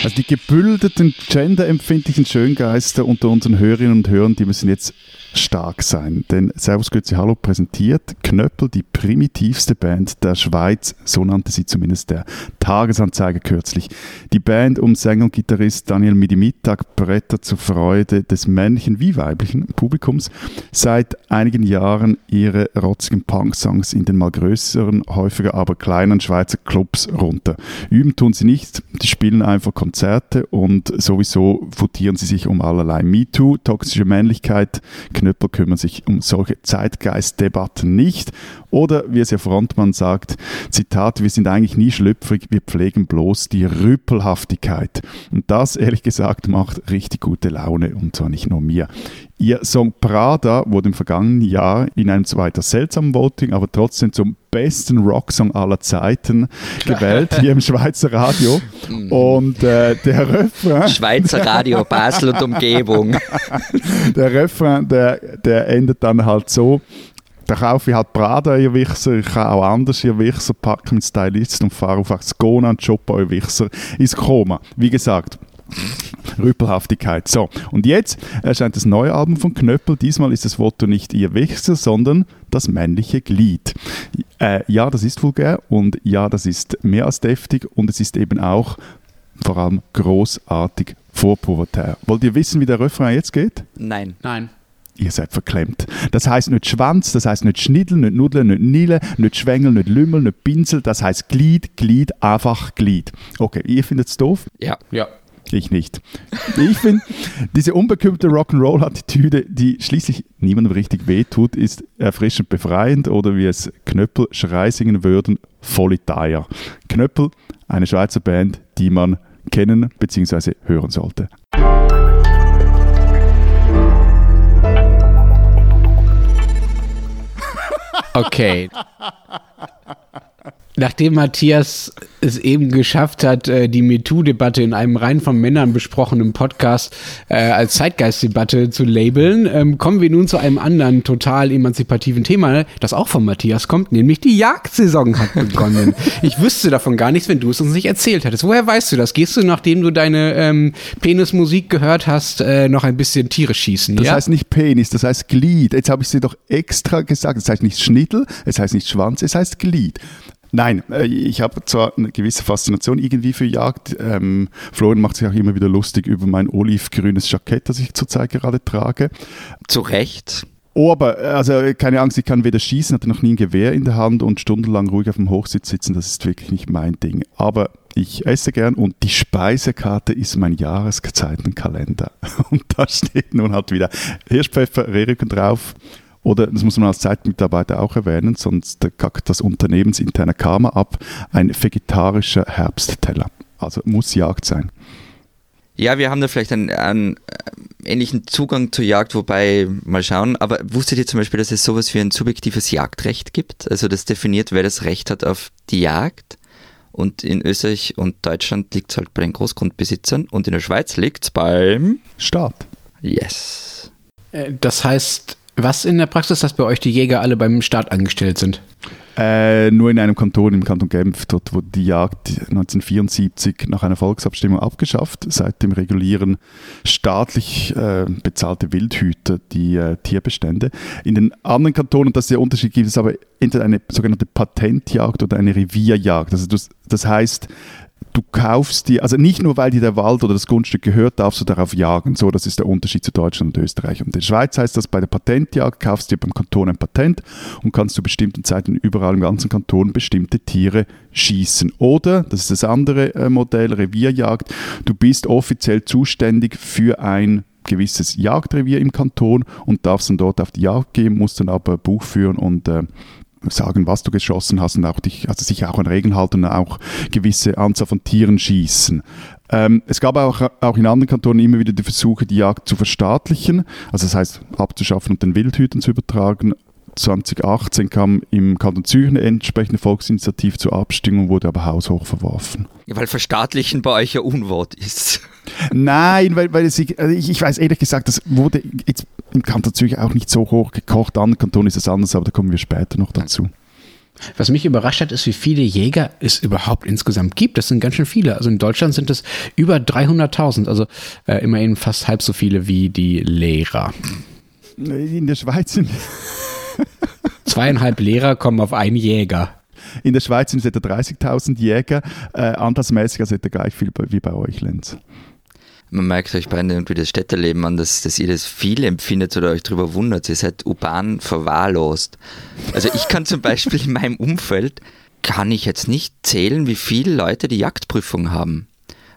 Also die gebildeten, genderempfindlichen Schöngeister unter unseren Hörerinnen und Hörern, die müssen jetzt stark sein. Denn Servus Grüezi Hallo präsentiert Knöppel die primitivste Band der Schweiz, so nannte sie zumindest der Tagesanzeiger kürzlich. Die Band um Sänger und Gitarrist Daniel Midimittag brettert zur Freude des männlichen wie weiblichen Publikums seit einigen Jahren ihre rotzigen Punk-Songs in den mal größeren, häufiger aber kleinen Schweizer Clubs runter. Üben tun sie nicht, die spielen einfach Konzerte und sowieso votieren sie sich um allerlei MeToo, toxische Männlichkeit, Knöppel kümmern sich um solche Zeitgeistdebatten nicht. Oder wie es ihr Frontmann sagt, Zitat, wir sind eigentlich nie schlüpfrig, wir pflegen bloß die Rüppelhaftigkeit. Und das, ehrlich gesagt, macht richtig gute Laune und zwar nicht nur mir. Ihr Song Prada wurde im vergangenen Jahr in einem zweiter seltsamen Voting, aber trotzdem zum besten Rocksong aller Zeiten gewählt, hier im Schweizer Radio. Mhm. Und äh, der Refrain.
Schweizer Radio Basel und Umgebung. <laughs>
der Refrain, der, der endet dann halt so. Da kaufe ich halt Prada, ihr Wichser. Ich kann auch anders, ihr Wichser. Packe mit Stylist und fahre auf Axgona und shoppe euer Wichser ins Koma. Wie gesagt, <laughs> Rüppelhaftigkeit. So, und jetzt erscheint das neue Album von Knöppel. Diesmal ist das Foto nicht ihr Wichser, sondern das männliche Glied. Äh, ja, das ist vulgär und ja, das ist mehr als deftig und es ist eben auch vor allem großartig vorpubertär. Wollt ihr wissen, wie der Refrain jetzt geht?
Nein.
Nein.
Ihr seid verklemmt. Das heißt nicht Schwanz, das heißt nicht Schniddel, nicht Nudeln, nicht Nile, nicht Schwengel, nicht Lümmel, nicht Pinsel. Das heißt Glied, Glied, einfach Glied. Okay, ihr findet es doof?
Ja.
Ja.
Ich nicht. Ich finde, diese unbekümmerte Rock'n'Roll-Attitüde, die schließlich niemandem richtig wehtut, ist erfrischend befreiend oder wie es Knöppel Schrei singen würden, voll Italia. Knöppel, eine Schweizer Band, die man kennen bzw. hören sollte.
Okay. Nachdem Matthias es eben geschafft hat, äh, die MeToo-Debatte in einem rein von Männern besprochenen Podcast äh, als Zeitgeistdebatte zu labeln, ähm, kommen wir nun zu einem anderen total emanzipativen Thema, das auch von Matthias kommt, nämlich die Jagdsaison hat <laughs> begonnen. ich wüsste davon gar nichts, wenn du es uns nicht erzählt hättest. Woher weißt du das? Gehst du, nachdem du deine ähm, Penismusik gehört hast, äh, noch ein bisschen Tiere schießen?
Das
ja?
heißt nicht Penis, das heißt Glied. Jetzt habe ich sie doch extra gesagt. Das heißt nicht Schnittel, es heißt nicht Schwanz, es heißt Glied. Nein, äh, ich habe zwar eine gewisse Faszination irgendwie für Jagd. Ähm, Florian macht sich auch immer wieder lustig über mein olivgrünes Jackett, das ich zurzeit gerade trage.
Zu Recht.
Oh, aber also keine Angst, ich kann weder schießen, hatte noch nie ein Gewehr in der Hand und stundenlang ruhig auf dem Hochsitz sitzen, das ist wirklich nicht mein Ding. Aber ich esse gern und die Speisekarte ist mein Jahreszeitenkalender. <laughs> Und da steht nun halt wieder Hirschpfeffer, Rehricken drauf. Oder, das muss man als Zeitmitarbeiter auch erwähnen, sonst kackt das unternehmensinterne Karma ab, ein vegetarischer Herbstteller. Also muss Jagd sein.
Ja, wir haben da vielleicht einen, einen ähnlichen Zugang zur Jagd, wobei, mal schauen, aber wusstet ihr zum Beispiel, dass es sowas wie ein subjektives Jagdrecht gibt? Also das definiert, wer das Recht hat auf die Jagd. Und in Österreich und Deutschland liegt es halt bei den Großgrundbesitzern und in der Schweiz liegt es beim
Staat.
Yes.
Äh, Das heißt, was in der Praxis, dass bei euch die Jäger alle beim Staat angestellt sind?
Äh, nur in einem Kanton, im Kanton Genf, dort wurde die Jagd 1974 nach einer Volksabstimmung abgeschafft. Seitdem regulieren staatlich äh, bezahlte Wildhüter die äh, Tierbestände. In den anderen Kantonen, das ist der Unterschied, gibt es aber entweder eine sogenannte Patentjagd oder eine Revierjagd. Also das, das heißt, du kaufst dir, also nicht nur, weil dir der Wald oder das Grundstück gehört, darfst du darauf jagen. So, das ist der Unterschied zu Deutschland und Österreich. Und in der Schweiz heißt das, bei der Patentjagd kaufst du dir beim Kanton ein Patent und kannst zu bestimmten Zeiten überall im ganzen Kanton bestimmte Tiere schießen. Oder, das ist das andere äh, Modell, Revierjagd, du bist offiziell zuständig für ein gewisses Jagdrevier im Kanton und darfst dann dort auf die Jagd gehen, musst dann aber Buch führen und äh, sagen, was du geschossen hast und auch dich, also sich auch an Regeln halten und auch gewisse Anzahl von Tieren schießen. Ähm, es gab auch, auch in anderen Kantonen immer wieder die Versuche, die Jagd zu verstaatlichen, also das heißt abzuschaffen und den Wildhütern zu übertragen. 2018 kam im Kanton Zürich eine entsprechende Volksinitiative zur Abstimmung, wurde aber haushoch verworfen.
Ja, weil verstaatlichen bei euch ja Unwort ist.
Nein, weil, weil es, also ich, ich weiß ehrlich gesagt, das wurde jetzt im Kanton Zürich auch nicht so hoch gekocht. An Kanton ist es anders, aber da kommen wir später noch dazu.
Was mich überrascht hat, ist, wie viele Jäger es überhaupt insgesamt gibt. Das sind ganz schön viele. Also in Deutschland sind es über 300.000, also äh, immerhin fast halb so viele wie die Lehrer.
In der Schweiz sind,
Zweieinhalb Lehrer kommen auf einen Jäger.
in der Schweiz sind es etwa 30.000 Jäger, äh, anteilsmäßig also etwa gleich viel wie bei euch, Lenz.
Man merkt euch beide irgendwie das Städterleben an, dass, dass ihr das viel empfindet oder euch darüber wundert. Ihr seid urban verwahrlost. Also ich kann zum Beispiel in meinem Umfeld, kann ich jetzt nicht zählen, wie viele Leute die Jagdprüfung haben.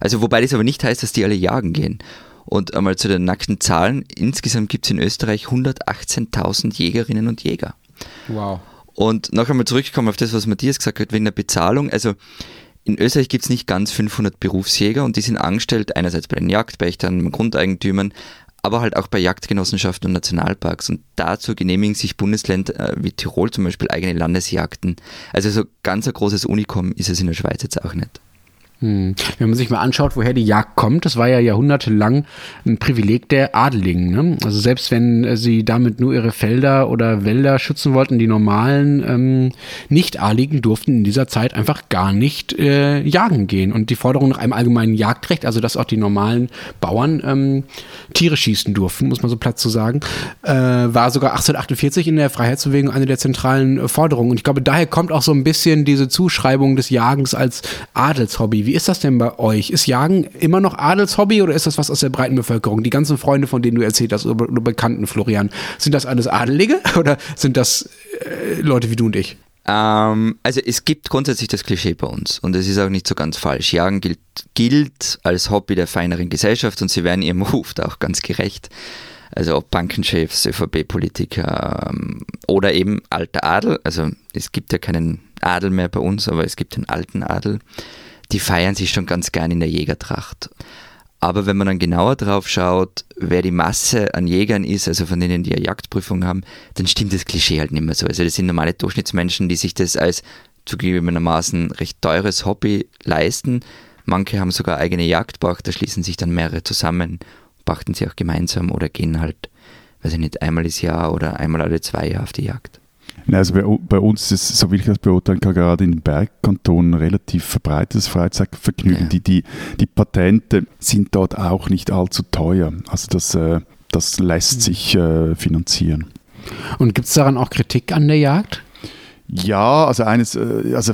Also wobei das aber nicht heißt, dass die alle jagen gehen. Und einmal zu den nackten Zahlen, insgesamt gibt es in Österreich 118.000 Jägerinnen und Jäger.
Wow.
Und noch einmal zurückkommen auf das, was Matthias gesagt hat, wegen der Bezahlung. Also in Österreich gibt es nicht ganz 500 Berufsjäger und die sind angestellt einerseits bei den Jagdpächtern, Grundeigentümern, aber halt auch bei Jagdgenossenschaften und Nationalparks. Und dazu genehmigen sich Bundesländer äh, wie Tirol zum Beispiel eigene Landesjagden. Also so ganz ein großes Unikum ist es in der Schweiz jetzt auch nicht.
Hm. Wenn man sich mal anschaut, woher die Jagd kommt, das war ja jahrhundertelang ein Privileg der Adeligen. Ne? Also selbst wenn äh, sie damit nur ihre Felder oder Wälder schützen wollten, die normalen ähm, Nicht-Adligen durften in dieser Zeit einfach gar nicht äh, jagen gehen. Und die Forderung nach einem allgemeinen Jagdrecht, also dass auch die normalen Bauern ähm, Tiere schießen durften, muss man so platt zu sagen, äh, war sogar 1848 in der Freiheitsbewegung eine der zentralen äh, Forderungen. Und ich glaube, daher kommt auch so ein bisschen diese Zuschreibung des Jagens als Adelshobby. Wie ist das denn bei euch? Ist Jagen immer noch Adelshobby oder ist das was aus der breiten Bevölkerung? Die ganzen Freunde, von denen du erzählt hast, oder, oder Bekannten, Florian, sind das alles Adelige <laughs> oder sind das äh, Leute wie du und ich?
Ähm, also es gibt grundsätzlich das Klischee bei uns und es ist auch nicht so ganz falsch. Jagen gilt, gilt als Hobby der feineren Gesellschaft und sie werden ihrem Ruf da auch ganz gerecht. Also ob Bankenchefs, ÖVP-Politiker ähm, oder eben alter Adel. Also es gibt ja keinen Adel mehr bei uns, aber es gibt den alten Adel. Die feiern sich schon ganz gern in der Jägertracht. Aber wenn man dann genauer drauf schaut, wer die Masse an Jägern ist, also von denen, die eine Jagdprüfung haben, dann stimmt das Klischee halt nicht mehr so. Also das sind normale Durchschnittsmenschen, die sich das als zugegebenermaßen recht teures Hobby leisten. Manche haben sogar eigene Jagdpacht, da schließen sich dann mehrere zusammen, pachten sie auch gemeinsam oder gehen halt, weiß ich nicht, einmal das Jahr oder einmal alle zwei Jahre auf die Jagd.
Ja, Also bei, bei uns ist so wie ich das beurteilen kann, gerade in den Bergkantonen relativ verbreitetes Freizeitvergnügen.
Ja.
Die, die, die Patente sind dort auch nicht allzu teuer. Also das, äh, das lässt sich äh, finanzieren.
Und gibt es daran auch Kritik an der Jagd?
Ja, also eines, äh, also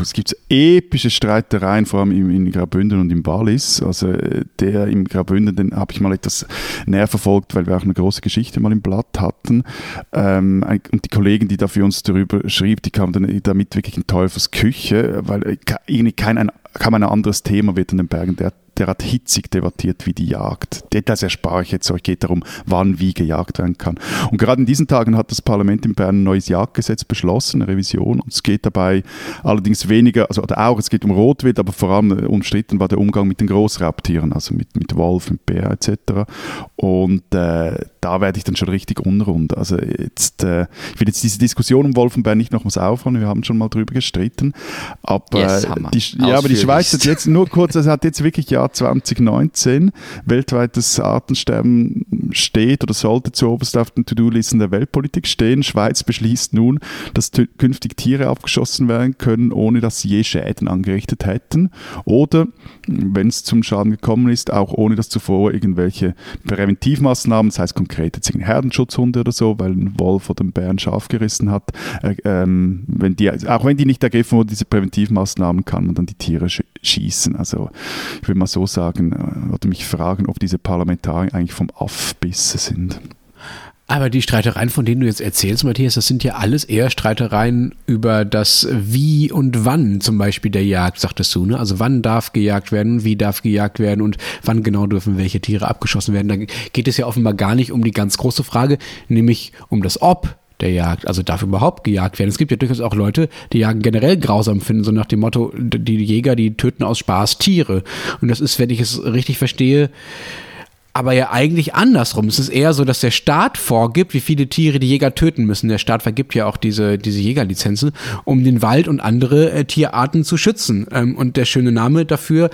es gibt epische Streitereien, vor allem in Graubünden und im Wallis. Also äh, der im Graubünden, den habe ich mal etwas näher verfolgt, weil wir auch eine große Geschichte mal im Blatt hatten. Ähm, und die Kollegin, die da für uns darüber schrieb, die kam dann damit wirklich in Teufelsküche, weil äh, irgendwie kein ein, kaum ein anderes Thema wird in den Bergen der derart hitzig debattiert wie die Jagd. Details erspare ich jetzt, es geht darum, wann wie gejagt werden kann. Und gerade in diesen Tagen hat das Parlament in Bern ein neues Jagdgesetz beschlossen, eine Revision. Und es geht dabei allerdings weniger, also oder auch, es geht um Rotwild, aber vor allem umstritten war der Umgang mit den Großraubtieren, also mit, mit Wolf, mit Bär etc. Und äh, da werde ich dann schon richtig unrund. Also jetzt, äh, ich will jetzt diese Diskussion um Wolf und Bär nicht nochmals aufhören, wir haben schon mal drüber gestritten. Aber,
yes,
die, ja, aber die Schweiz hat jetzt <laughs> nur kurz, es hat jetzt wirklich ja 2019 weltweites Artensterben steht oder sollte zuoberst auf den To-Do-Listen der Weltpolitik stehen. Schweiz beschließt nun, dass künftig Tiere abgeschossen werden können, ohne dass sie je Schäden angerichtet hätten. Oder, wenn es zum Schaden gekommen ist, auch ohne dass zuvor irgendwelche Präventivmaßnahmen, das heißt konkret jetzt Herdenschutzhunde oder so, weil ein Wolf oder ein Bär ein Schaf gerissen hat, äh, ähm, wenn die, auch wenn die nicht ergriffen wurden, diese Präventivmaßnahmen, kann man dann die Tiere sch schießen. Also ich will mal so sagen äh, oder mich fragen, ob diese Parlamentarier eigentlich vom Affbisse sind.
Aber die Streitereien, von denen du jetzt erzählst, Matthias, das sind ja alles eher Streitereien über das Wie und Wann zum Beispiel der Jagd, sagtest du, ne? Also wann darf gejagt werden, wie darf gejagt werden und wann genau dürfen welche Tiere abgeschossen werden. Da geht es ja offenbar gar nicht um die ganz große Frage, nämlich um das Ob der Jagd. Also darf überhaupt gejagt werden. Es gibt ja durchaus auch Leute, die Jagen generell grausam finden, so nach dem Motto, die Jäger, die töten aus Spaß Tiere. Und das ist, wenn ich es richtig verstehe, aber ja eigentlich andersrum. Es ist eher so, dass der Staat vorgibt, wie viele Tiere die Jäger töten müssen. Der Staat vergibt ja auch diese, diese Jägerlizenzen, um den Wald und andere äh, Tierarten zu schützen. Ähm, und der schöne Name dafür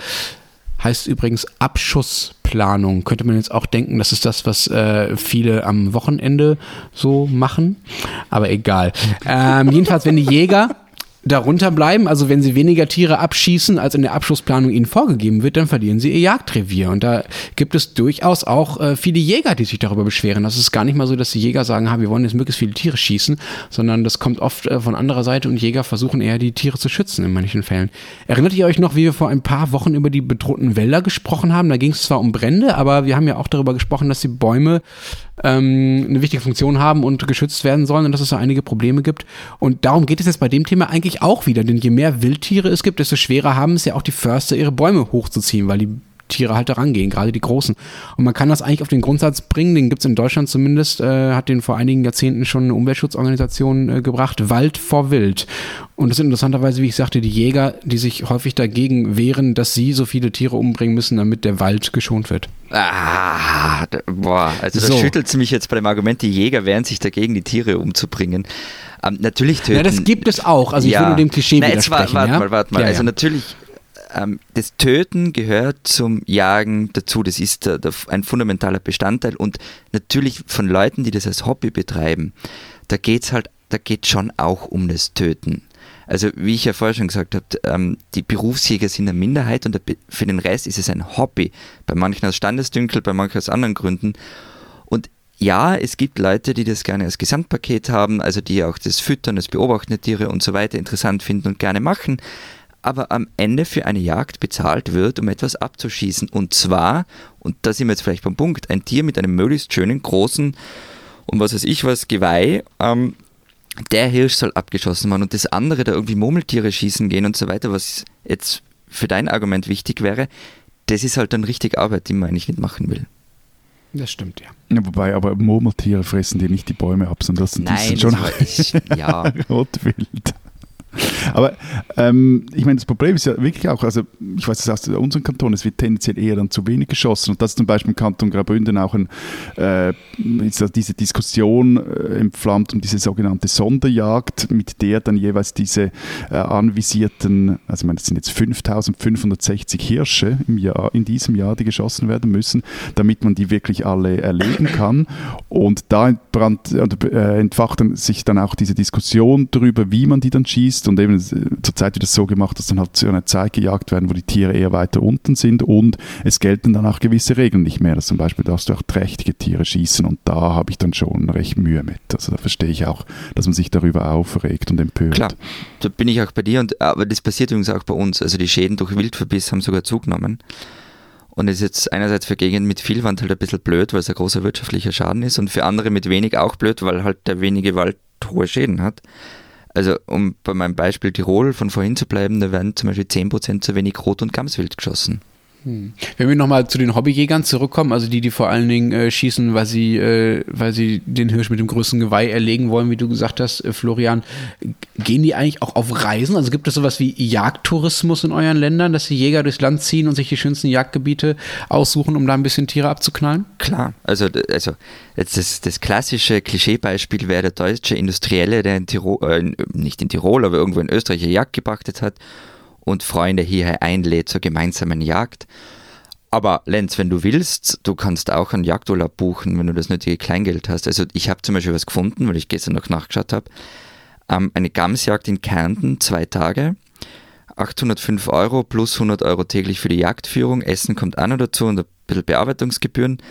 heißt übrigens Abschussplanung. Könnte man jetzt auch denken, das ist das, was äh, viele am Wochenende so machen. Aber egal. <laughs> Ähm, jedenfalls, wenn die Jäger darunter bleiben. Also wenn sie weniger Tiere abschießen, als in der Abschlussplanung ihnen vorgegeben wird, dann verlieren sie ihr Jagdrevier. Und da gibt es durchaus auch äh, viele Jäger, die sich darüber beschweren. Das ist gar nicht mal so, dass die Jäger sagen, ha, wir wollen jetzt möglichst viele Tiere schießen, sondern das kommt oft äh, von anderer Seite und Jäger versuchen eher die Tiere zu schützen in manchen Fällen. Erinnert ihr euch noch, wie wir vor ein paar Wochen über die bedrohten Wälder gesprochen haben? Da ging es zwar um Brände, aber wir haben ja auch darüber gesprochen, dass die Bäume ähm, eine wichtige Funktion haben und geschützt werden sollen und dass es da einige Probleme gibt. Und darum geht es jetzt bei dem Thema eigentlich auch wieder, denn je mehr Wildtiere es gibt, desto schwerer haben es ja auch die Förster, ihre Bäume hochzuziehen, weil die Tiere halt da rangehen, gerade die großen. Und man kann das eigentlich auf den Grundsatz bringen, den gibt es in Deutschland zumindest, äh, hat den vor einigen Jahrzehnten schon eine Umweltschutzorganisation äh, gebracht, Wald vor Wild. Und das sind interessanterweise, wie ich sagte, die Jäger, die sich häufig dagegen wehren, dass sie so viele Tiere umbringen müssen, damit der Wald geschont wird.
Ah, boah, also das so. schüttelt mich jetzt bei dem Argument, die Jäger wehren sich dagegen, die Tiere umzubringen. Ähm, natürlich töten. Ja,
das gibt es auch. Also ich will nur dem Klischee
Na, jetzt widersprechen. Warte ja? mal, warte mal. Ja, also natürlich ähm, das Töten gehört zum Jagen dazu. Das ist der, der, ein fundamentaler Bestandteil. Und natürlich von Leuten, die das als Hobby betreiben, da geht es halt, da geht schon auch um das Töten. Also wie ich ja vorher schon gesagt habe, ähm, die Berufsjäger sind eine Minderheit und für den Rest ist es ein Hobby. Bei manchen aus Standesdünkel, bei manchen aus anderen Gründen. Und ja, es gibt Leute, die das gerne als Gesamtpaket haben, also die auch das Füttern, das Beobachten der Tiere und so weiter interessant finden und gerne machen aber am Ende für eine Jagd bezahlt wird, um etwas abzuschießen. Und zwar, und da sind wir jetzt vielleicht beim Punkt, ein Tier mit einem möglichst schönen, großen und was weiß ich was, Geweih, ähm, der Hirsch soll abgeschossen werden und das andere, da irgendwie Murmeltiere schießen gehen und so weiter, was jetzt für dein Argument wichtig wäre, das ist halt dann richtig Arbeit, die man eigentlich nicht machen will.
Das stimmt, ja.
ja. Wobei, aber Murmeltiere fressen dir nicht die Bäume ab, sondern das,
Nein,
sind
schon <laughs> ich, ja.
Rotwild. Aber ähm, ich meine, das Problem ist ja wirklich auch, also ich weiß es aus unserem Kanton, es wird tendenziell eher dann zu wenig geschossen. Und das ist zum Beispiel im Kanton Graubünden auch ein, äh, diese Diskussion äh, entflammt um diese sogenannte Sonderjagd, mit der dann jeweils diese äh, anvisierten, also ich meine, das sind jetzt 5560 Hirsche im Jahr, in diesem Jahr, die geschossen werden müssen, damit man die wirklich alle erlegen kann. Und da entbrannt, äh, entfacht dann sich dann auch diese Diskussion darüber, wie man die dann schießt und eben äh, zurzeit wird es so gemacht, dass dann halt zu einer Zeit gejagt werden, wo die Tiere eher weiter unten sind und es gelten dann auch gewisse Regeln nicht mehr. Dass zum Beispiel darfst du auch trächtige Tiere schießen und da habe ich dann schon recht Mühe mit. Also da verstehe ich auch, dass man sich darüber aufregt und empört.
Klar, da bin ich auch bei dir, und, aber das passiert übrigens auch bei uns. Also die Schäden durch Wildverbiss haben sogar zugenommen. Und ist jetzt einerseits für Gegenden mit viel Wand halt ein bisschen blöd, weil es ein großer wirtschaftlicher Schaden ist und für andere mit wenig auch blöd, weil halt der wenige Wald hohe Schäden hat. Also um bei meinem Beispiel Tirol von vorhin zu bleiben, da werden zum Beispiel 10% zu wenig Rot- und Gamswild geschossen.
Hm. Wenn wir nochmal zu den Hobbyjägern zurückkommen, also die, die vor allen Dingen äh, schießen, weil sie, äh, weil sie den Hirsch mit dem größten Geweih erlegen wollen, wie du gesagt hast, äh, Florian, gehen die eigentlich auch auf Reisen? Also gibt es sowas wie Jagdtourismus in euren Ländern, dass die Jäger durchs Land ziehen und sich die schönsten Jagdgebiete aussuchen, um da ein bisschen Tiere abzuknallen?
Klar, also, also jetzt das, das klassische Klischeebeispiel wäre der deutsche Industrielle, der in Tirol, äh, nicht in Tirol, aber irgendwo in Österreich eine Jagd gepachtet hat und Freunde hierher einlädt zur gemeinsamen Jagd. Aber Lenz, wenn du willst, du kannst auch einen Jagdurlaub buchen, wenn du das nötige Kleingeld hast. Also ich habe zum Beispiel was gefunden, weil ich gestern noch nachgeschaut habe. Ähm, eine Gamsjagd in Kärnten, zwei Tage, 805 Euro plus 100 Euro täglich für die Jagdführung. Essen kommt auch noch dazu und ein bisschen Bearbeitungsgebühren.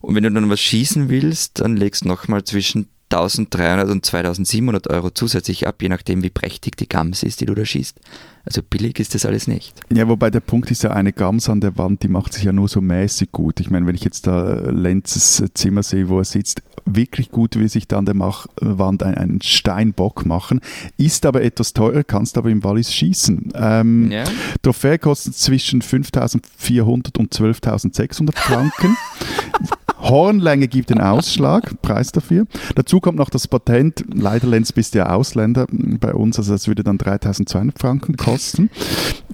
Und wenn du dann was schießen willst, dann legst du nochmal zwischen 1300 und 2700 Euro zusätzlich ab, je nachdem, wie prächtig die Gams ist, die du da schießt. Also billig ist das alles nicht.
Ja, wobei der Punkt ist ja, eine Gams an der Wand, die macht sich ja nur so mäßig gut. Ich meine, wenn ich jetzt da Lenzes Zimmer sehe, wo er sitzt, wirklich gut will sich da an der Mach Wand einen, Steinbock machen, ist aber etwas teurer, kannst aber im Wallis schießen. Ähm, ja. Trophäe kostet zwischen 5.400 und 12.600 Franken. <laughs> Hornlänge gibt den Ausschlag, Preis dafür. Dazu kommt noch das Patent. Leider, Lenz, bist du ja Ausländer bei uns, also das würde dann 3200 Franken kosten.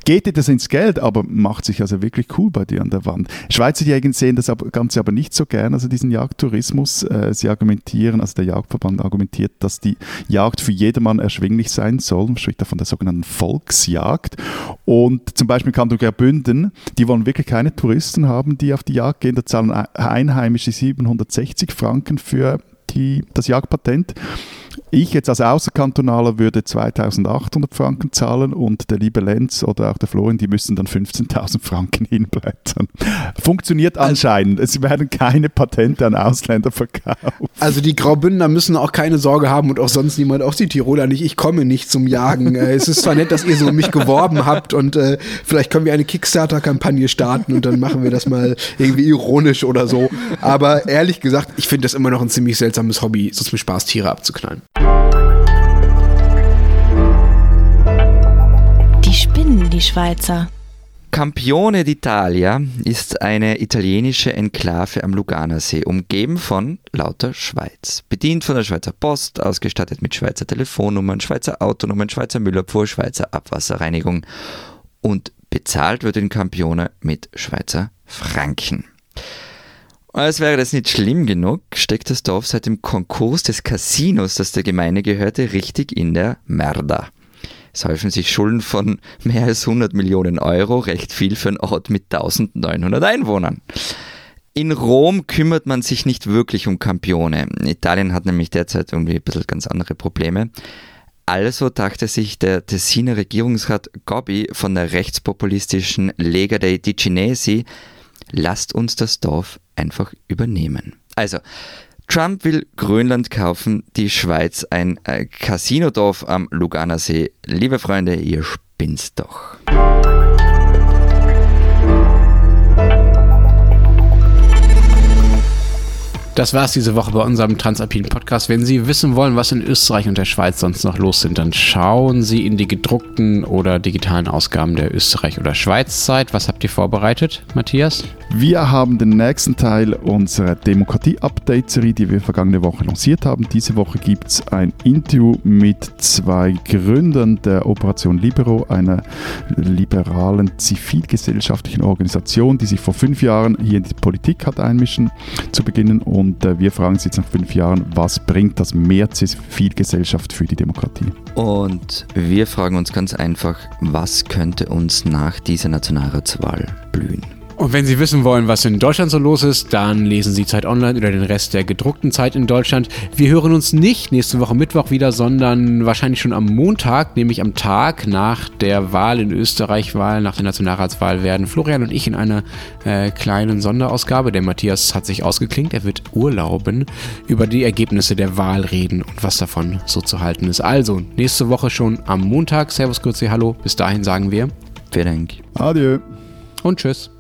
Geht dir das ins Geld, aber macht sich also wirklich cool bei dir an der Wand. Schweizer Jäger sehen das Ganze aber nicht so gern, also diesen Jagdtourismus. Äh, sie argumentieren, also der Jagdverband argumentiert, dass die Jagd für jedermann erschwinglich sein soll. Man spricht da von der sogenannten Volksjagd. Und zum Beispiel Kanton Graubünden, die wollen wirklich keine Touristen haben, die auf die Jagd gehen. Da zahlen Einheimische 760 Franken für die, das Jagdpatent. Ich jetzt als Außerkantonaler würde 2800 Franken zahlen und der liebe Lenz oder auch der Florian, die müssen dann 15.000 Franken <laughs> hinblättern. Funktioniert also anscheinend. Es werden keine Patente an Ausländer verkauft.
Also die Graubündner müssen auch keine Sorge haben und auch sonst niemand, auch die Tiroler nicht. Ich komme nicht zum Jagen. <laughs> Äh, es ist zwar nett, dass ihr so um mich geworben habt und äh, vielleicht können wir eine Kickstarter-Kampagne starten und dann machen wir das mal irgendwie ironisch oder so. Aber ehrlich gesagt, ich finde das immer noch ein ziemlich seltsames Hobby, so zum Spaß Tiere abzuknallen.
Die spinnen, die Schweizer.
Campione d'Italia ist eine italienische Enklave am Luganersee, umgeben von lauter Schweiz. Bedient von der Schweizer Post, ausgestattet mit Schweizer Telefonnummern, Schweizer Autonummern, Schweizer Müllabfuhr, Schweizer Abwasserreinigung und bezahlt wird in Campione mit Schweizer Franken. Als wäre das nicht schlimm genug, steckt das Dorf seit dem Konkurs des Casinos, das der Gemeinde gehörte, richtig in der Merda. Es häufen sich Schulden von mehr als 100 Millionen Euro, recht viel für einen Ort mit 1900 Einwohnern. In Rom kümmert man sich nicht wirklich um Campione. Italien hat nämlich derzeit irgendwie ein bisschen ganz andere Probleme. Also dachte sich der Tessiner Regierungsrat Gobbi von der rechtspopulistischen Lega dei Ticinesi, lasst uns das Dorf einfach übernehmen. Also, Trump will Grönland kaufen, die Schweiz ein äh, Casinodorf am Luganersee. Liebe Freunde, ihr spinnt doch.
Das war es diese Woche bei unserem Transalpinen Podcast. Wenn Sie wissen wollen, was in Österreich und der Schweiz sonst noch los sind, dann schauen Sie in die gedruckten oder digitalen Ausgaben der Österreich- oder Schweiz-Zeit. Was habt ihr vorbereitet, Matthias?
Wir haben den nächsten Teil unserer Demokratie-Update-Serie, die wir vergangene Woche lanciert haben. Diese Woche gibt es ein Interview mit zwei Gründern der Operation Libero, einer liberalen zivilgesellschaftlichen Organisation, die sich vor fünf Jahren hier in die Politik hat einmischen zu beginnen. Und äh, wir fragen uns jetzt nach fünf Jahren, was bringt das mehr Zivilgesellschaft für die Demokratie?
Und wir fragen uns ganz einfach, was könnte uns nach dieser Nationalratswahl blühen?
Und wenn Sie wissen wollen, was in Deutschland so los ist, dann lesen Sie Zeit Online oder den Rest der gedruckten Zeit in Deutschland. Wir hören uns nicht nächste Woche Mittwoch wieder, sondern wahrscheinlich schon am Montag, nämlich am Tag nach der Wahl in Österreich, Wahl nach der Nationalratswahl werden Florian und ich in einer äh, kleinen Sonderausgabe, der Matthias hat sich ausgeklingt, er wird urlauben, über die Ergebnisse der Wahl reden und was davon so zu halten ist. Also, nächste Woche schon am Montag. Servus, Grüezi, Hallo. Bis dahin sagen wir
Vielen Dank.
Adieu.
und Tschüss.